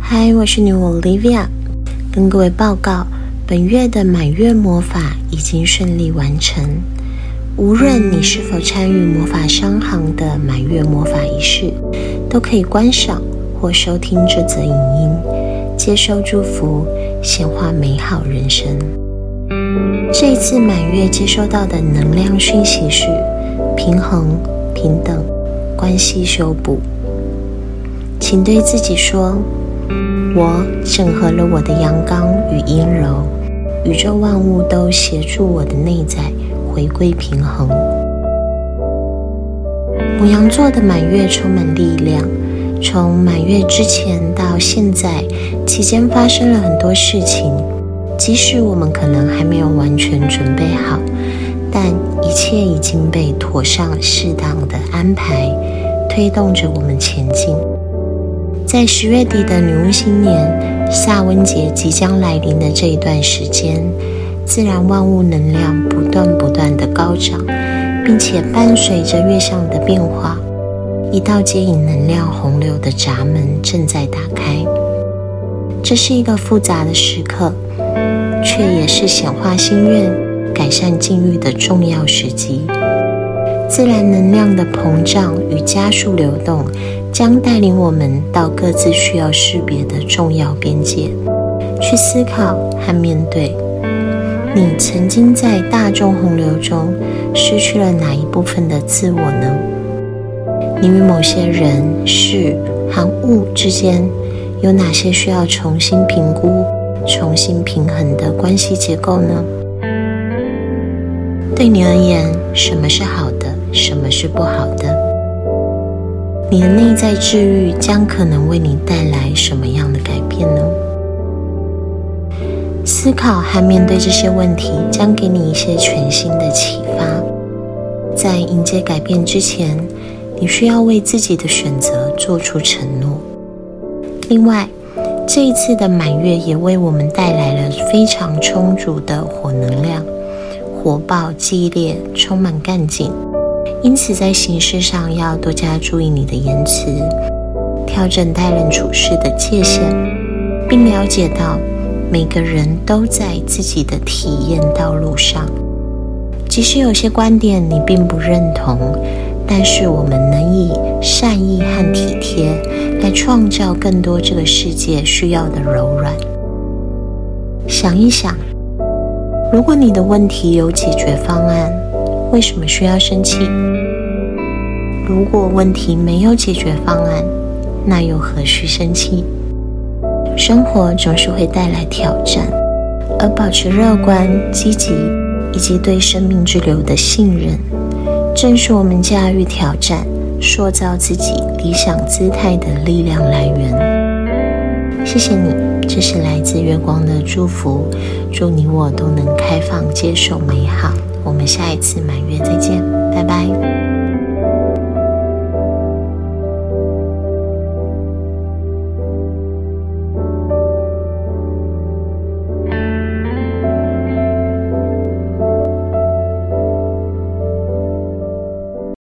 嗨，我是你。我 Olivia，跟各位报告本月的满月魔法已经顺利完成。无论你是否参与魔法商行的满月魔法仪式，都可以观赏或收听这则影音，接收祝福，显化美好人生。这一次满月接收到的能量讯息是平衡、平等。关系修补，请对自己说。我整合了我的阳刚与阴柔，宇宙万物都协助我的内在回归平衡。母羊座的满月充满力量，从满月之前到现在期间发生了很多事情，即使我们可能还没有完全准备好，但一切已经被妥善适当的安排，推动着我们前进。在十月底的女巫新年夏温节即将来临的这一段时间，自然万物能量不断不断的高涨，并且伴随着月相的变化，一道接引能量洪流的闸门正在打开。这是一个复杂的时刻，却也是显化心愿、改善境遇的重要时机。自然能量的膨胀与加速流动，将带领我们到各自需要识别的重要边界，去思考和面对。你曾经在大众洪流中失去了哪一部分的自我呢？你与某些人事和物之间有哪些需要重新评估、重新平衡的关系结构呢？对你而言，什么是好的？什么是不好的？你的内在治愈将可能为你带来什么样的改变呢？思考和面对这些问题，将给你一些全新的启发。在迎接改变之前，你需要为自己的选择做出承诺。另外，这一次的满月也为我们带来了非常充足的火能量，火爆、激烈，充满干劲。因此，在形式上要多加注意你的言辞，调整待人处事的界限，并了解到每个人都在自己的体验道路上。即使有些观点你并不认同，但是我们能以善意和体贴来创造更多这个世界需要的柔软。想一想，如果你的问题有解决方案。为什么需要生气？如果问题没有解决方案，那又何须生气？生活总是会带来挑战，而保持乐观、积极以及对生命之流的信任，正是我们驾驭挑战、塑造自己理想姿态的力量来源。谢谢你，这是来自月光的祝福。祝你我都能开放接受美好。我们下一次满月再见，拜拜。